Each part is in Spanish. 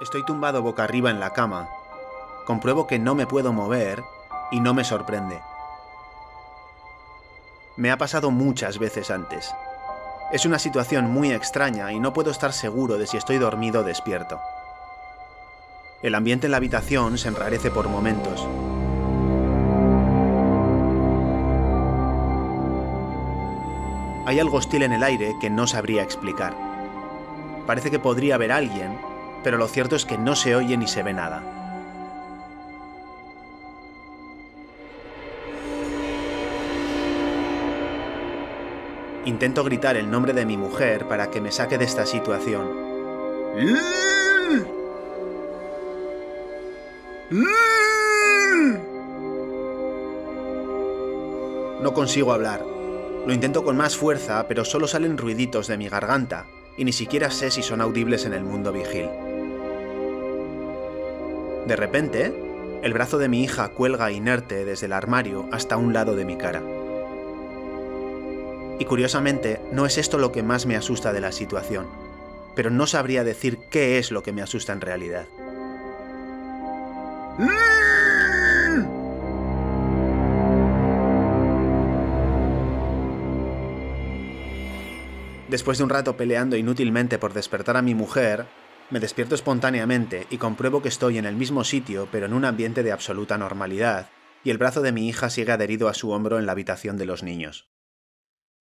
Estoy tumbado boca arriba en la cama. Compruebo que no me puedo mover y no me sorprende. Me ha pasado muchas veces antes. Es una situación muy extraña y no puedo estar seguro de si estoy dormido o despierto. El ambiente en la habitación se enrarece por momentos. Hay algo hostil en el aire que no sabría explicar. Parece que podría haber alguien, pero lo cierto es que no se oye ni se ve nada. Intento gritar el nombre de mi mujer para que me saque de esta situación. No consigo hablar. Lo intento con más fuerza, pero solo salen ruiditos de mi garganta, y ni siquiera sé si son audibles en el mundo vigil. De repente, el brazo de mi hija cuelga inerte desde el armario hasta un lado de mi cara. Y curiosamente, no es esto lo que más me asusta de la situación, pero no sabría decir qué es lo que me asusta en realidad. Después de un rato peleando inútilmente por despertar a mi mujer, me despierto espontáneamente y compruebo que estoy en el mismo sitio pero en un ambiente de absoluta normalidad, y el brazo de mi hija sigue adherido a su hombro en la habitación de los niños.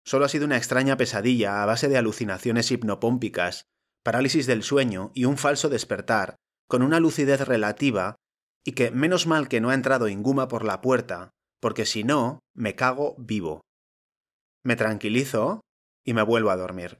Solo ha sido una extraña pesadilla a base de alucinaciones hipnopómpicas, parálisis del sueño y un falso despertar, con una lucidez relativa, y que menos mal que no ha entrado Inguma por la puerta, porque si no, me cago vivo. Me tranquilizo y me vuelvo a dormir.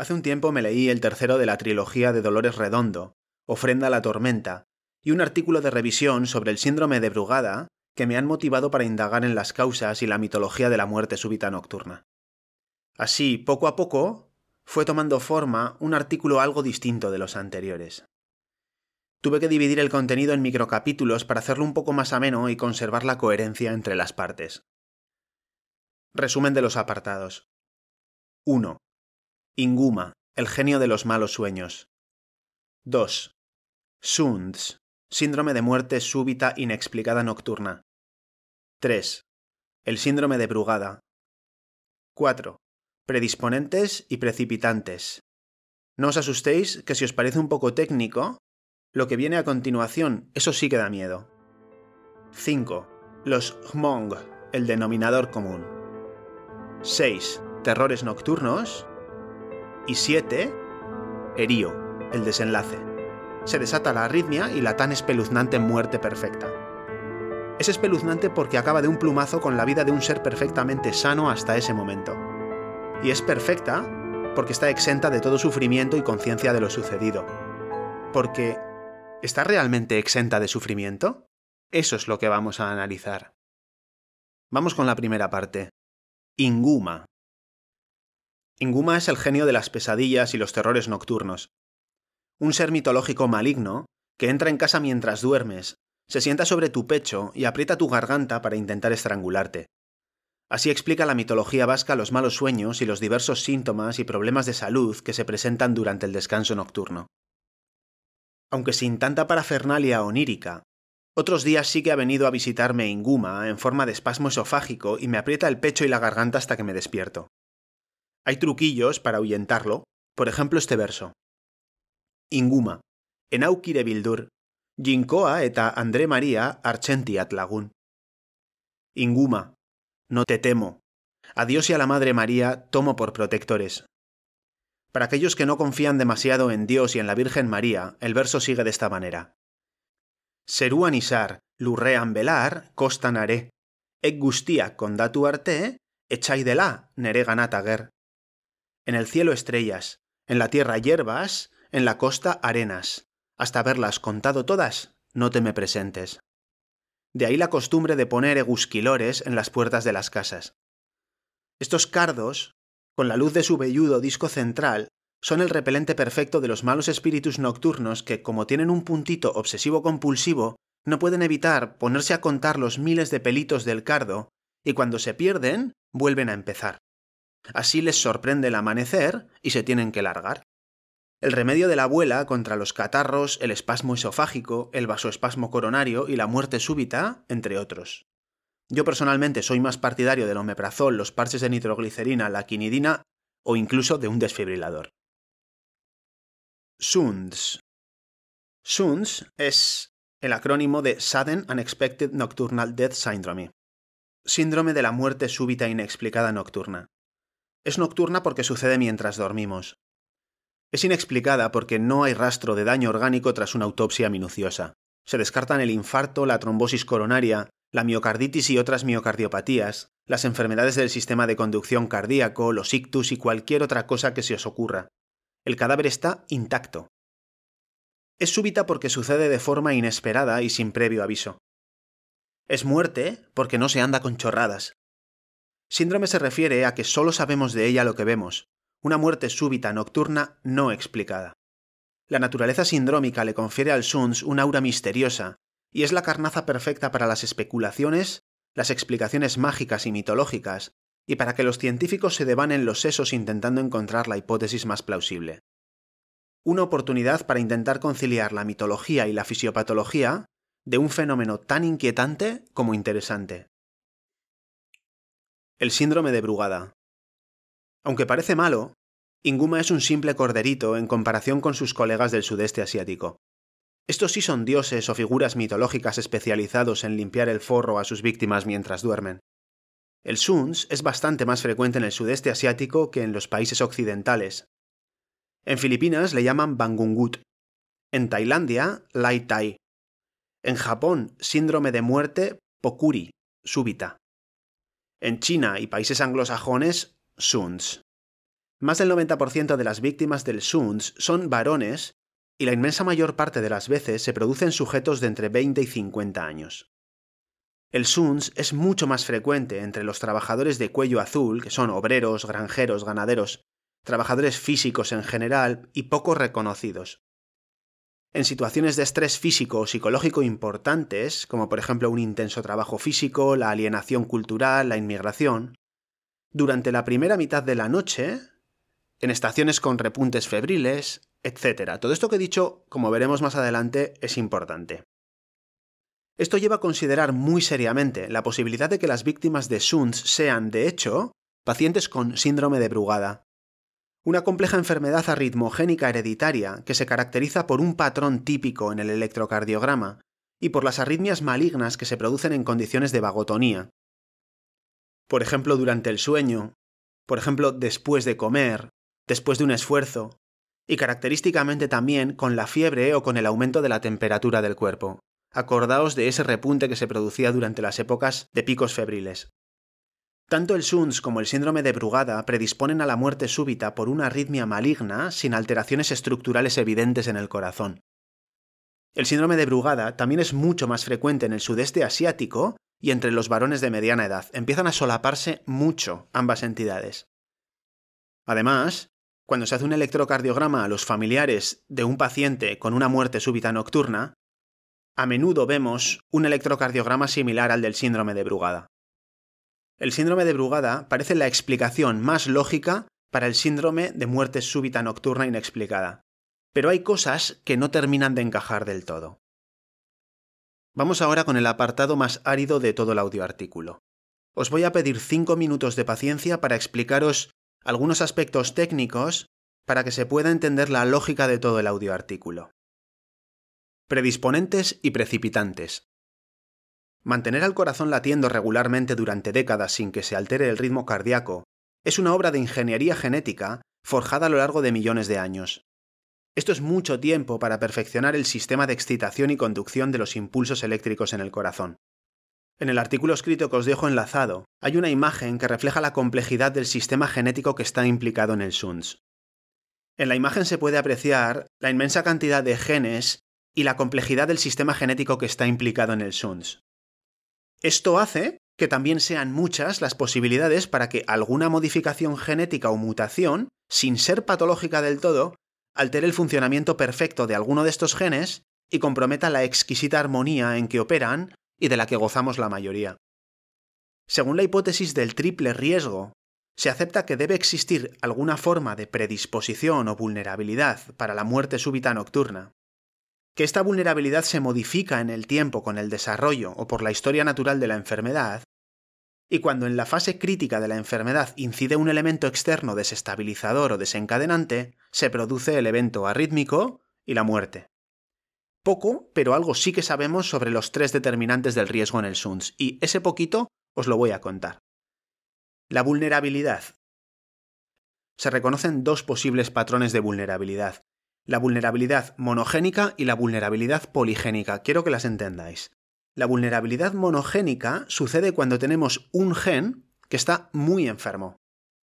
Hace un tiempo me leí el tercero de la trilogía de Dolores Redondo, Ofrenda a la Tormenta, y un artículo de revisión sobre el síndrome de Brugada que me han motivado para indagar en las causas y la mitología de la muerte súbita nocturna. Así, poco a poco, fue tomando forma un artículo algo distinto de los anteriores. Tuve que dividir el contenido en microcapítulos para hacerlo un poco más ameno y conservar la coherencia entre las partes. Resumen de los apartados. 1. Inguma, el genio de los malos sueños. 2. Sunds, síndrome de muerte súbita inexplicada nocturna. 3. El síndrome de Brugada. 4. Predisponentes y precipitantes. No os asustéis que si os parece un poco técnico, lo que viene a continuación, eso sí que da miedo. 5. Los Hmong, el denominador común. 6. Terrores nocturnos y 7. Herío, el desenlace. Se desata la arritmia y la tan espeluznante muerte perfecta. Es espeluznante porque acaba de un plumazo con la vida de un ser perfectamente sano hasta ese momento. Y es perfecta porque está exenta de todo sufrimiento y conciencia de lo sucedido. Porque, ¿está realmente exenta de sufrimiento? Eso es lo que vamos a analizar. Vamos con la primera parte. Inguma, Inguma es el genio de las pesadillas y los terrores nocturnos. Un ser mitológico maligno que entra en casa mientras duermes, se sienta sobre tu pecho y aprieta tu garganta para intentar estrangularte. Así explica la mitología vasca los malos sueños y los diversos síntomas y problemas de salud que se presentan durante el descanso nocturno. Aunque sin tanta parafernalia onírica, otros días sí que ha venido a visitarme Inguma en forma de espasmo esofágico y me aprieta el pecho y la garganta hasta que me despierto. Hay truquillos para ahuyentarlo, por ejemplo este verso. Inguma, enaukire bildur, jinkoa eta André María archentiat lagun. Inguma, no te temo. A Dios y a la Madre María tomo por protectores. Para aquellos que no confían demasiado en Dios y en la Virgen María, el verso sigue de esta manera. Seruan isar, lurrean velar, costan haré. ec gustia condatu arte, la nere ganatager. En el cielo estrellas, en la tierra hierbas, en la costa arenas. Hasta haberlas contado todas, no te me presentes. De ahí la costumbre de poner egusquilores en las puertas de las casas. Estos cardos, con la luz de su velludo disco central, son el repelente perfecto de los malos espíritus nocturnos que, como tienen un puntito obsesivo-compulsivo, no pueden evitar ponerse a contar los miles de pelitos del cardo, y cuando se pierden, vuelven a empezar. Así les sorprende el amanecer y se tienen que largar. El remedio de la abuela contra los catarros, el espasmo esofágico, el vasoespasmo coronario y la muerte súbita, entre otros. Yo personalmente soy más partidario del omeprazol, los parches de nitroglicerina, la quinidina o incluso de un desfibrilador. SUNDS. SUNDS es el acrónimo de Sudden Unexpected Nocturnal Death Syndrome, síndrome de la muerte súbita inexplicada nocturna. Es nocturna porque sucede mientras dormimos. Es inexplicada porque no hay rastro de daño orgánico tras una autopsia minuciosa. Se descartan el infarto, la trombosis coronaria, la miocarditis y otras miocardiopatías, las enfermedades del sistema de conducción cardíaco, los ictus y cualquier otra cosa que se os ocurra. El cadáver está intacto. Es súbita porque sucede de forma inesperada y sin previo aviso. Es muerte porque no se anda con chorradas. Síndrome se refiere a que solo sabemos de ella lo que vemos, una muerte súbita nocturna no explicada. La naturaleza sindrómica le confiere al SUNS un aura misteriosa, y es la carnaza perfecta para las especulaciones, las explicaciones mágicas y mitológicas, y para que los científicos se devanen los sesos intentando encontrar la hipótesis más plausible. Una oportunidad para intentar conciliar la mitología y la fisiopatología de un fenómeno tan inquietante como interesante. El síndrome de Brugada. Aunque parece malo, Inguma es un simple corderito en comparación con sus colegas del sudeste asiático. Estos sí son dioses o figuras mitológicas especializados en limpiar el forro a sus víctimas mientras duermen. El SUNS es bastante más frecuente en el sudeste asiático que en los países occidentales. En Filipinas le llaman Bangungut. En Tailandia, Lai Tai. En Japón, síndrome de muerte Pokuri, súbita. En China y países anglosajones, SUNS. Más del 90% de las víctimas del SUNS son varones y la inmensa mayor parte de las veces se producen sujetos de entre 20 y 50 años. El SUNS es mucho más frecuente entre los trabajadores de cuello azul, que son obreros, granjeros, ganaderos, trabajadores físicos en general y poco reconocidos. En situaciones de estrés físico o psicológico importantes, como por ejemplo un intenso trabajo físico, la alienación cultural, la inmigración, durante la primera mitad de la noche, en estaciones con repuntes febriles, etc. Todo esto que he dicho, como veremos más adelante, es importante. Esto lleva a considerar muy seriamente la posibilidad de que las víctimas de SUNS sean, de hecho, pacientes con síndrome de Brugada, una compleja enfermedad arritmogénica hereditaria que se caracteriza por un patrón típico en el electrocardiograma y por las arritmias malignas que se producen en condiciones de vagotonía. Por ejemplo, durante el sueño, por ejemplo, después de comer, después de un esfuerzo, y característicamente también con la fiebre o con el aumento de la temperatura del cuerpo. Acordaos de ese repunte que se producía durante las épocas de picos febriles. Tanto el SUNS como el síndrome de Brugada predisponen a la muerte súbita por una arritmia maligna sin alteraciones estructurales evidentes en el corazón. El síndrome de Brugada también es mucho más frecuente en el sudeste asiático y entre los varones de mediana edad. Empiezan a solaparse mucho ambas entidades. Además, cuando se hace un electrocardiograma a los familiares de un paciente con una muerte súbita nocturna, a menudo vemos un electrocardiograma similar al del síndrome de Brugada. El síndrome de Brugada parece la explicación más lógica para el síndrome de muerte súbita nocturna inexplicada, pero hay cosas que no terminan de encajar del todo. Vamos ahora con el apartado más árido de todo el audioartículo. Os voy a pedir cinco minutos de paciencia para explicaros algunos aspectos técnicos para que se pueda entender la lógica de todo el audioartículo. Predisponentes y precipitantes. Mantener al corazón latiendo regularmente durante décadas sin que se altere el ritmo cardíaco es una obra de ingeniería genética forjada a lo largo de millones de años. Esto es mucho tiempo para perfeccionar el sistema de excitación y conducción de los impulsos eléctricos en el corazón. En el artículo escrito que os dejo enlazado, hay una imagen que refleja la complejidad del sistema genético que está implicado en el SUNS. En la imagen se puede apreciar la inmensa cantidad de genes y la complejidad del sistema genético que está implicado en el SUNS. Esto hace que también sean muchas las posibilidades para que alguna modificación genética o mutación, sin ser patológica del todo, altere el funcionamiento perfecto de alguno de estos genes y comprometa la exquisita armonía en que operan y de la que gozamos la mayoría. Según la hipótesis del triple riesgo, se acepta que debe existir alguna forma de predisposición o vulnerabilidad para la muerte súbita nocturna, que esta vulnerabilidad se modifica en el tiempo con el desarrollo o por la historia natural de la enfermedad, y cuando en la fase crítica de la enfermedad incide un elemento externo desestabilizador o desencadenante, se produce el evento arrítmico y la muerte. Poco, pero algo sí que sabemos sobre los tres determinantes del riesgo en el SUNS, y ese poquito os lo voy a contar. La vulnerabilidad. Se reconocen dos posibles patrones de vulnerabilidad, la vulnerabilidad monogénica y la vulnerabilidad poligénica. Quiero que las entendáis. La vulnerabilidad monogénica sucede cuando tenemos un gen que está muy enfermo.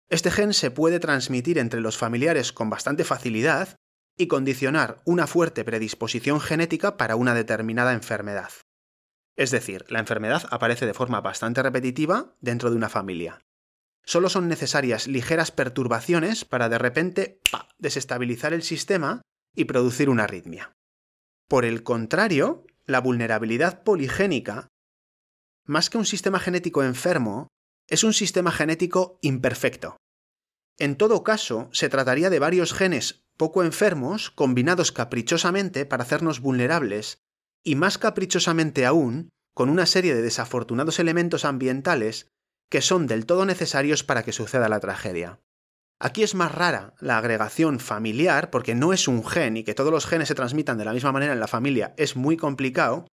Este gen se puede transmitir entre los familiares con bastante facilidad y condicionar una fuerte predisposición genética para una determinada enfermedad. Es decir, la enfermedad aparece de forma bastante repetitiva dentro de una familia. Solo son necesarias ligeras perturbaciones para de repente desestabilizar el sistema y producir una arritmia. Por el contrario, la vulnerabilidad poligénica, más que un sistema genético enfermo, es un sistema genético imperfecto. En todo caso, se trataría de varios genes poco enfermos combinados caprichosamente para hacernos vulnerables, y más caprichosamente aún, con una serie de desafortunados elementos ambientales que son del todo necesarios para que suceda la tragedia. Aquí es más rara la agregación familiar, porque no es un gen y que todos los genes se transmitan de la misma manera en la familia es muy complicado,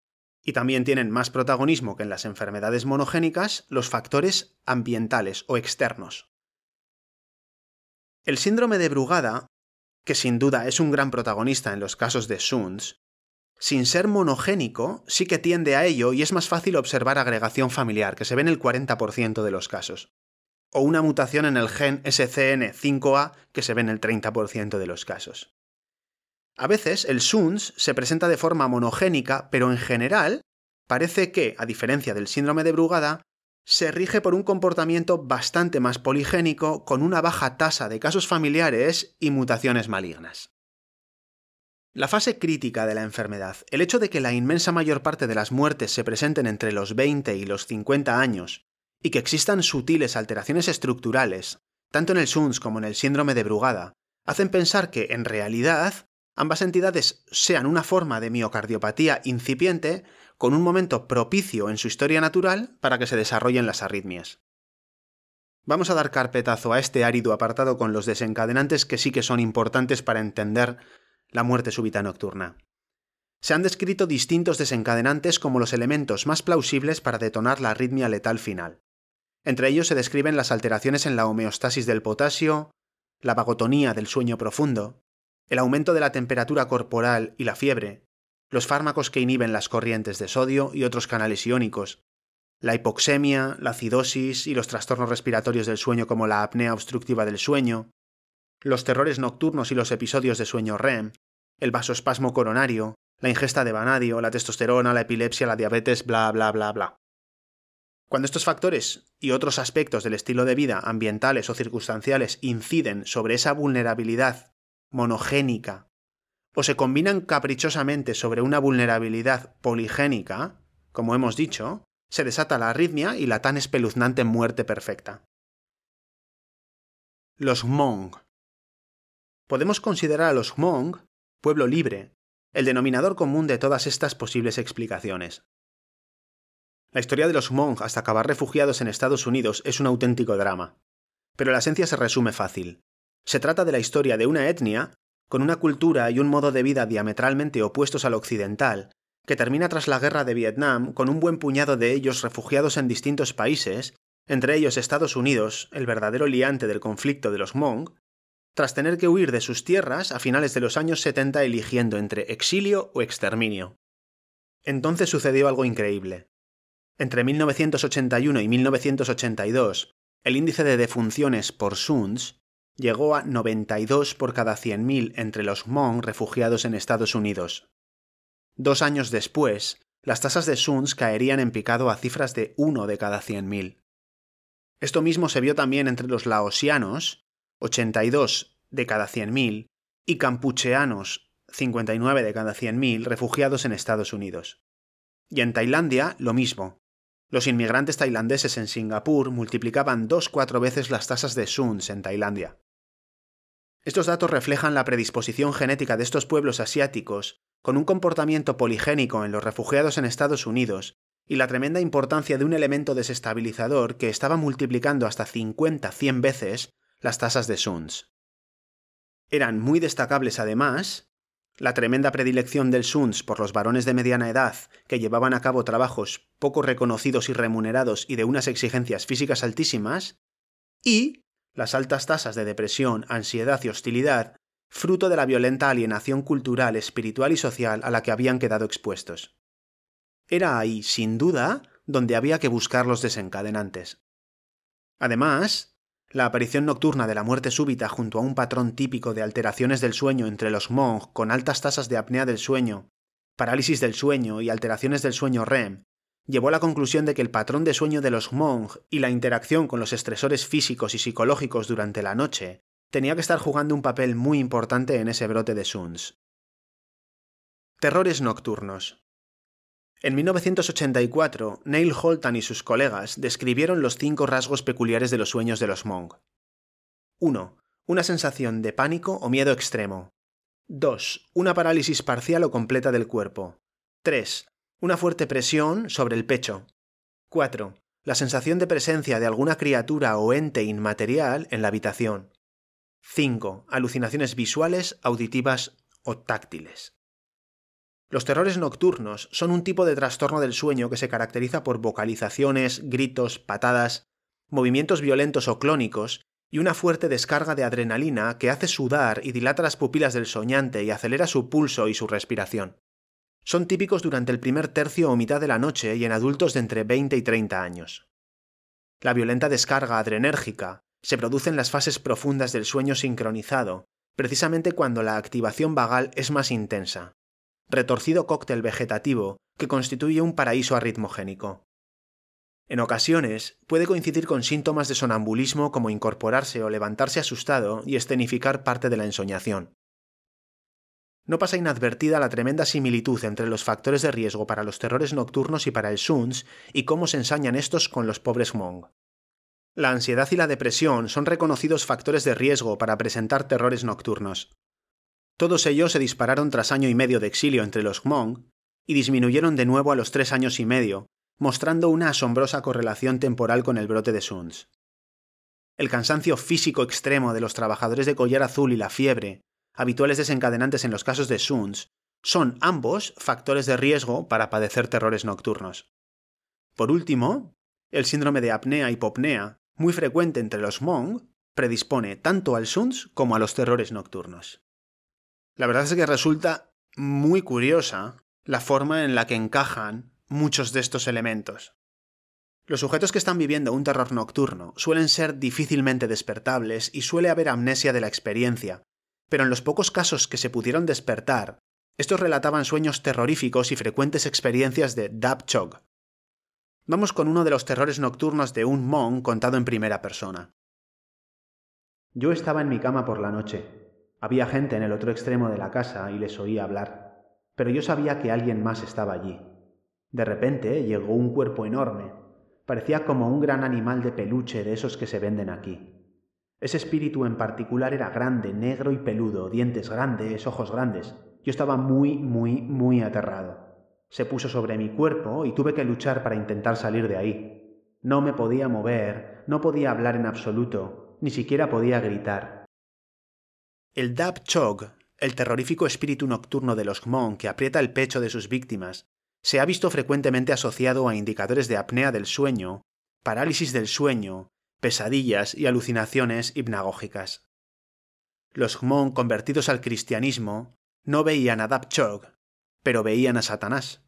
y también tienen más protagonismo que en las enfermedades monogénicas los factores ambientales o externos. El síndrome de Brugada que sin duda es un gran protagonista en los casos de SUNS, sin ser monogénico, sí que tiende a ello y es más fácil observar agregación familiar, que se ve en el 40% de los casos. O una mutación en el gen SCN5A, que se ve en el 30% de los casos. A veces el SUNS se presenta de forma monogénica, pero en general parece que, a diferencia del síndrome de Brugada, se rige por un comportamiento bastante más poligénico con una baja tasa de casos familiares y mutaciones malignas. La fase crítica de la enfermedad, el hecho de que la inmensa mayor parte de las muertes se presenten entre los 20 y los 50 años y que existan sutiles alteraciones estructurales, tanto en el SUNS como en el síndrome de Brugada, hacen pensar que, en realidad, ambas entidades sean una forma de miocardiopatía incipiente con un momento propicio en su historia natural para que se desarrollen las arritmias. Vamos a dar carpetazo a este árido apartado con los desencadenantes que sí que son importantes para entender la muerte súbita nocturna. Se han descrito distintos desencadenantes como los elementos más plausibles para detonar la arritmia letal final. Entre ellos se describen las alteraciones en la homeostasis del potasio, la vagotonía del sueño profundo, el aumento de la temperatura corporal y la fiebre, los fármacos que inhiben las corrientes de sodio y otros canales iónicos, la hipoxemia, la acidosis y los trastornos respiratorios del sueño como la apnea obstructiva del sueño, los terrores nocturnos y los episodios de sueño REM, el vasoespasmo coronario, la ingesta de vanadio, la testosterona, la epilepsia, la diabetes, bla, bla, bla, bla. Cuando estos factores y otros aspectos del estilo de vida, ambientales o circunstanciales, inciden sobre esa vulnerabilidad monogénica o se combinan caprichosamente sobre una vulnerabilidad poligénica, como hemos dicho, se desata la arritmia y la tan espeluznante muerte perfecta. Los Hmong. Podemos considerar a los Hmong pueblo libre, el denominador común de todas estas posibles explicaciones. La historia de los Hmong hasta acabar refugiados en Estados Unidos es un auténtico drama. Pero la esencia se resume fácil. Se trata de la historia de una etnia con una cultura y un modo de vida diametralmente opuestos al occidental, que termina tras la guerra de Vietnam con un buen puñado de ellos refugiados en distintos países, entre ellos Estados Unidos, el verdadero liante del conflicto de los Hmong, tras tener que huir de sus tierras a finales de los años 70 eligiendo entre exilio o exterminio. Entonces sucedió algo increíble. Entre 1981 y 1982, el índice de defunciones por SUNS llegó a 92 por cada 100.000 entre los Hmong refugiados en Estados Unidos. Dos años después, las tasas de SUNS caerían en picado a cifras de 1 de cada 100.000. Esto mismo se vio también entre los laosianos, 82 de cada 100.000, y campucheanos, 59 de cada 100.000 refugiados en Estados Unidos. Y en Tailandia, lo mismo. Los inmigrantes tailandeses en Singapur multiplicaban dos cuatro veces las tasas de SUNS en Tailandia. Estos datos reflejan la predisposición genética de estos pueblos asiáticos con un comportamiento poligénico en los refugiados en Estados Unidos y la tremenda importancia de un elemento desestabilizador que estaba multiplicando hasta 50-100 veces las tasas de SUNS. Eran muy destacables además la tremenda predilección del SUNS por los varones de mediana edad que llevaban a cabo trabajos poco reconocidos y remunerados y de unas exigencias físicas altísimas, y las altas tasas de depresión, ansiedad y hostilidad, fruto de la violenta alienación cultural, espiritual y social a la que habían quedado expuestos. Era ahí, sin duda, donde había que buscar los desencadenantes. Además, la aparición nocturna de la muerte súbita junto a un patrón típico de alteraciones del sueño entre los Hmong con altas tasas de apnea del sueño, parálisis del sueño y alteraciones del sueño REM llevó a la conclusión de que el patrón de sueño de los Hmong y la interacción con los estresores físicos y psicológicos durante la noche tenía que estar jugando un papel muy importante en ese brote de SUNS. Terrores nocturnos. En 1984, Neil Holtan y sus colegas describieron los cinco rasgos peculiares de los sueños de los Hmong. 1. Una sensación de pánico o miedo extremo. 2. Una parálisis parcial o completa del cuerpo. 3 una fuerte presión sobre el pecho. 4. La sensación de presencia de alguna criatura o ente inmaterial en la habitación. 5. Alucinaciones visuales, auditivas o táctiles. Los terrores nocturnos son un tipo de trastorno del sueño que se caracteriza por vocalizaciones, gritos, patadas, movimientos violentos o clónicos y una fuerte descarga de adrenalina que hace sudar y dilata las pupilas del soñante y acelera su pulso y su respiración. Son típicos durante el primer tercio o mitad de la noche y en adultos de entre 20 y 30 años. La violenta descarga adrenérgica se produce en las fases profundas del sueño sincronizado, precisamente cuando la activación vagal es más intensa. Retorcido cóctel vegetativo que constituye un paraíso arritmogénico. En ocasiones puede coincidir con síntomas de sonambulismo como incorporarse o levantarse asustado y escenificar parte de la ensoñación. No pasa inadvertida la tremenda similitud entre los factores de riesgo para los terrores nocturnos y para el SUNS y cómo se ensañan estos con los pobres Hmong. La ansiedad y la depresión son reconocidos factores de riesgo para presentar terrores nocturnos. Todos ellos se dispararon tras año y medio de exilio entre los Hmong y disminuyeron de nuevo a los tres años y medio, mostrando una asombrosa correlación temporal con el brote de SUNS. El cansancio físico extremo de los trabajadores de collar azul y la fiebre, habituales desencadenantes en los casos de SUNS, son ambos factores de riesgo para padecer terrores nocturnos. Por último, el síndrome de apnea hipopnea, muy frecuente entre los Hmong, predispone tanto al SUNS como a los terrores nocturnos. La verdad es que resulta muy curiosa la forma en la que encajan muchos de estos elementos. Los sujetos que están viviendo un terror nocturno suelen ser difícilmente despertables y suele haber amnesia de la experiencia, pero en los pocos casos que se pudieron despertar, estos relataban sueños terroríficos y frecuentes experiencias de Dab Chog. Vamos con uno de los terrores nocturnos de un Hmong contado en primera persona. Yo estaba en mi cama por la noche. Había gente en el otro extremo de la casa y les oía hablar, pero yo sabía que alguien más estaba allí. De repente llegó un cuerpo enorme. Parecía como un gran animal de peluche de esos que se venden aquí. Ese espíritu en particular era grande, negro y peludo, dientes grandes, ojos grandes. Yo estaba muy, muy, muy aterrado. Se puso sobre mi cuerpo y tuve que luchar para intentar salir de ahí. No me podía mover, no podía hablar en absoluto, ni siquiera podía gritar. El Dab Chog, el terrorífico espíritu nocturno de los Hmong que aprieta el pecho de sus víctimas, se ha visto frecuentemente asociado a indicadores de apnea del sueño, parálisis del sueño, pesadillas y alucinaciones hipnagógicas. Los Hmong convertidos al cristianismo no veían a Chog, pero veían a Satanás.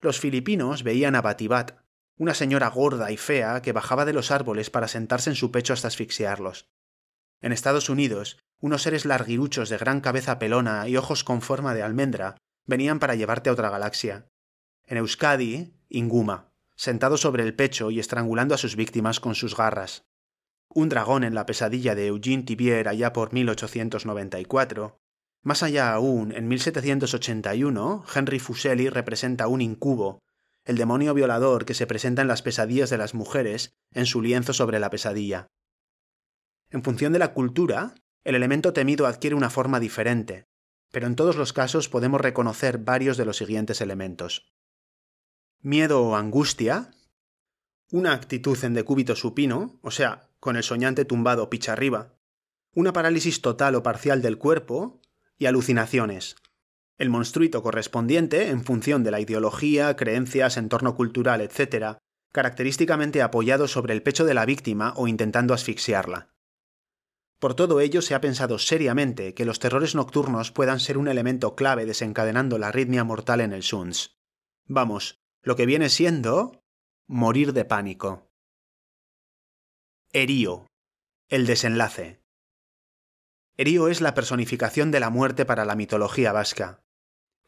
Los filipinos veían a Batibat, una señora gorda y fea que bajaba de los árboles para sentarse en su pecho hasta asfixiarlos. En Estados Unidos, unos seres larguiruchos de gran cabeza pelona y ojos con forma de almendra venían para llevarte a otra galaxia. En Euskadi, Inguma, sentado sobre el pecho y estrangulando a sus víctimas con sus garras. Un dragón en la pesadilla de Eugene Tibier allá por 1894. Más allá aún, en 1781, Henry Fuseli representa un incubo el demonio violador que se presenta en las pesadillas de las mujeres en su lienzo sobre la pesadilla. En función de la cultura, el elemento temido adquiere una forma diferente, pero en todos los casos podemos reconocer varios de los siguientes elementos. Miedo o angustia, una actitud en decúbito supino, o sea, con el soñante tumbado picha arriba, una parálisis total o parcial del cuerpo y alucinaciones, el monstruito correspondiente, en función de la ideología, creencias, entorno cultural, etc., característicamente apoyado sobre el pecho de la víctima o intentando asfixiarla. Por todo ello se ha pensado seriamente que los terrores nocturnos puedan ser un elemento clave desencadenando la arritmia mortal en el SUNS. Vamos, lo que viene siendo morir de pánico. Erío. El desenlace. Erío es la personificación de la muerte para la mitología vasca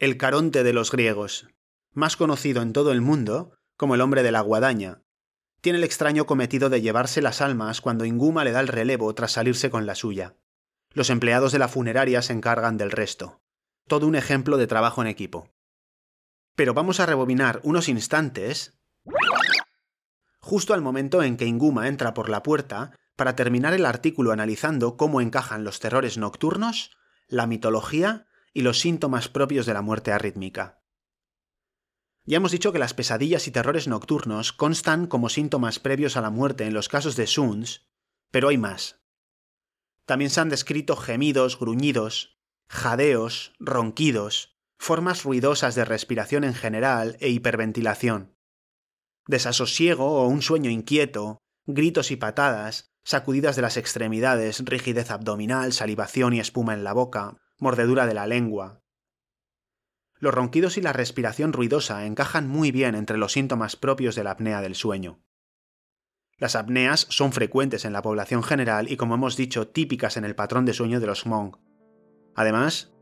el Caronte de los griegos, más conocido en todo el mundo como el hombre de la guadaña. Tiene el extraño cometido de llevarse las almas cuando Inguma le da el relevo tras salirse con la suya. Los empleados de la funeraria se encargan del resto. Todo un ejemplo de trabajo en equipo. Pero vamos a rebobinar unos instantes justo al momento en que Inguma entra por la puerta para terminar el artículo analizando cómo encajan los terrores nocturnos, la mitología y los síntomas propios de la muerte arrítmica. Ya hemos dicho que las pesadillas y terrores nocturnos constan como síntomas previos a la muerte en los casos de Suns, pero hay más. También se han descrito gemidos, gruñidos, jadeos, ronquidos, formas ruidosas de respiración en general e hiperventilación. Desasosiego o un sueño inquieto, gritos y patadas, sacudidas de las extremidades, rigidez abdominal, salivación y espuma en la boca, mordedura de la lengua. Los ronquidos y la respiración ruidosa encajan muy bien entre los síntomas propios de la apnea del sueño. Las apneas son frecuentes en la población general y, como hemos dicho, típicas en el patrón de sueño de los Hmong. Además,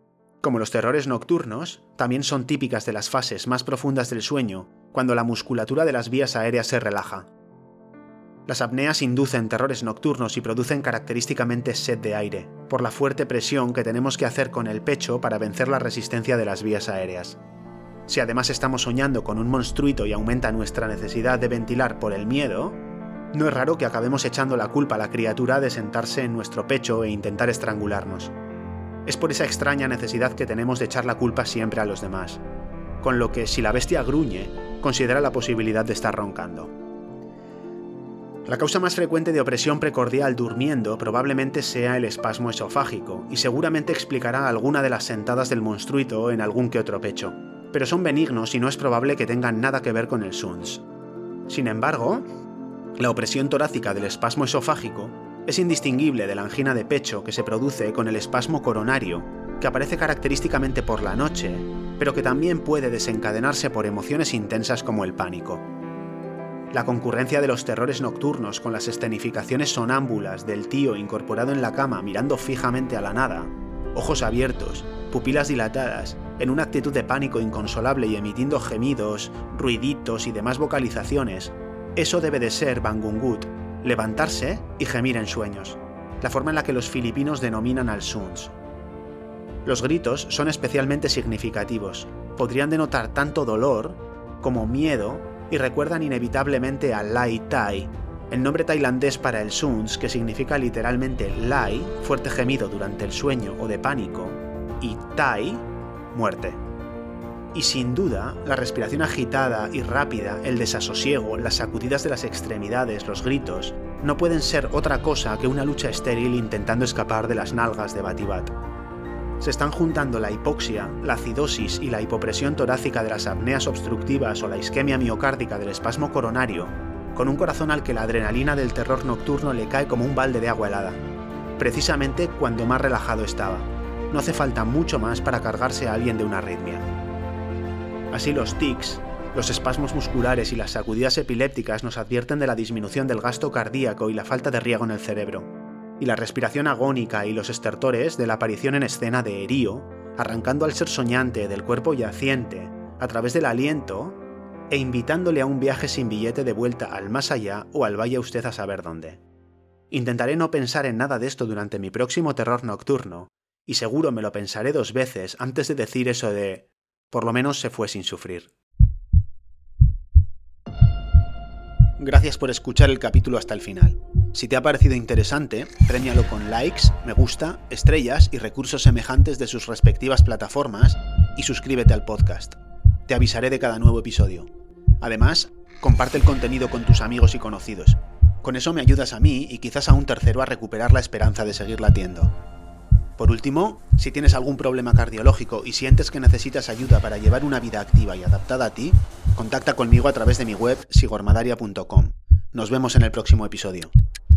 como los terrores nocturnos, también son típicas de las fases más profundas del sueño, cuando la musculatura de las vías aéreas se relaja. Las apneas inducen terrores nocturnos y producen característicamente sed de aire, por la fuerte presión que tenemos que hacer con el pecho para vencer la resistencia de las vías aéreas. Si además estamos soñando con un monstruito y aumenta nuestra necesidad de ventilar por el miedo, no es raro que acabemos echando la culpa a la criatura de sentarse en nuestro pecho e intentar estrangularnos. Es por esa extraña necesidad que tenemos de echar la culpa siempre a los demás. Con lo que si la bestia gruñe, considera la posibilidad de estar roncando. La causa más frecuente de opresión precordial durmiendo probablemente sea el espasmo esofágico, y seguramente explicará alguna de las sentadas del monstruito en algún que otro pecho, pero son benignos y no es probable que tengan nada que ver con el SUNS. Sin embargo, la opresión torácica del espasmo esofágico es indistinguible de la angina de pecho que se produce con el espasmo coronario, que aparece característicamente por la noche, pero que también puede desencadenarse por emociones intensas como el pánico. La concurrencia de los terrores nocturnos con las escenificaciones sonámbulas del tío incorporado en la cama mirando fijamente a la nada, ojos abiertos, pupilas dilatadas, en una actitud de pánico inconsolable y emitiendo gemidos, ruiditos y demás vocalizaciones, eso debe de ser Bangungut, levantarse y gemir en sueños, la forma en la que los filipinos denominan al Suns. Los gritos son especialmente significativos, podrían denotar tanto dolor como miedo y recuerdan inevitablemente a Lai Tai, el nombre tailandés para el Suns, que significa literalmente Lai, fuerte gemido durante el sueño o de pánico, y Tai, muerte. Y sin duda, la respiración agitada y rápida, el desasosiego, las sacudidas de las extremidades, los gritos, no pueden ser otra cosa que una lucha estéril intentando escapar de las nalgas de Batibat se están juntando la hipoxia, la acidosis y la hipopresión torácica de las apneas obstructivas o la isquemia miocárdica del espasmo coronario, con un corazón al que la adrenalina del terror nocturno le cae como un balde de agua helada, precisamente cuando más relajado estaba. No hace falta mucho más para cargarse a alguien de una arritmia. Así los tics, Los espasmos musculares y las sacudidas epilépticas nos advierten de la disminución del gasto cardíaco y la falta de riego en el cerebro. Y la respiración agónica y los estertores de la aparición en escena de Erío, arrancando al ser soñante del cuerpo yaciente a través del aliento e invitándole a un viaje sin billete de vuelta al más allá o al vaya usted a saber dónde. Intentaré no pensar en nada de esto durante mi próximo terror nocturno, y seguro me lo pensaré dos veces antes de decir eso de por lo menos se fue sin sufrir. Gracias por escuchar el capítulo hasta el final. Si te ha parecido interesante, premialo con likes, me gusta, estrellas y recursos semejantes de sus respectivas plataformas y suscríbete al podcast. Te avisaré de cada nuevo episodio. Además, comparte el contenido con tus amigos y conocidos. Con eso me ayudas a mí y quizás a un tercero a recuperar la esperanza de seguir latiendo. Por último, si tienes algún problema cardiológico y sientes que necesitas ayuda para llevar una vida activa y adaptada a ti, contacta conmigo a través de mi web sigormadaria.com. Nos vemos en el próximo episodio.